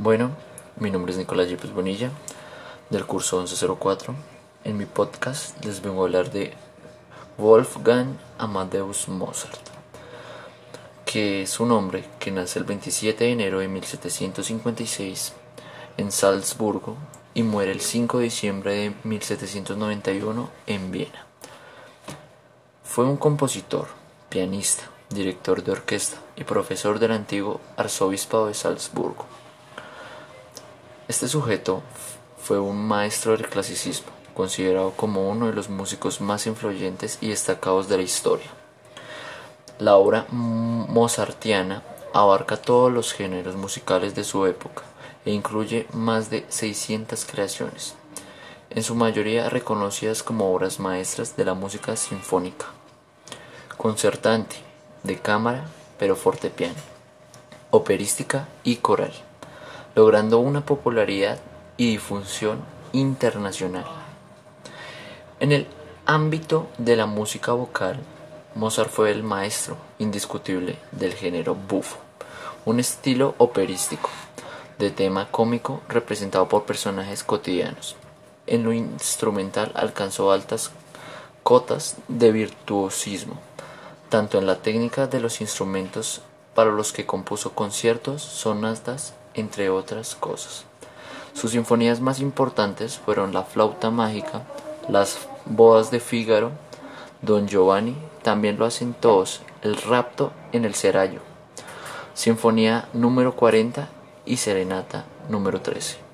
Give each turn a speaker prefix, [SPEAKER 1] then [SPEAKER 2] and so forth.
[SPEAKER 1] Bueno, mi nombre es Nicolás Yepes Bonilla, del curso 1104. En mi podcast les vengo a hablar de Wolfgang Amadeus Mozart, que es un hombre que nace el 27 de enero de 1756 en Salzburgo y muere el 5 de diciembre de 1791 en Viena. Fue un compositor, pianista, director de orquesta y profesor del antiguo arzobispado de Salzburgo. Este sujeto fue un maestro del clasicismo, considerado como uno de los músicos más influyentes y destacados de la historia. La obra mozartiana abarca todos los géneros musicales de su época e incluye más de 600 creaciones, en su mayoría reconocidas como obras maestras de la música sinfónica, concertante, de cámara, pero fortepiano, operística y coral logrando una popularidad y difusión internacional. En el ámbito de la música vocal, Mozart fue el maestro indiscutible del género bufo, un estilo operístico de tema cómico representado por personajes cotidianos. En lo instrumental alcanzó altas cotas de virtuosismo, tanto en la técnica de los instrumentos para los que compuso conciertos, sonatas entre otras cosas. Sus sinfonías más importantes fueron La flauta mágica, Las bodas de Fígaro, Don Giovanni, también lo hacen todos, El rapto en el Seraglio, Sinfonía número 40 y Serenata número 13.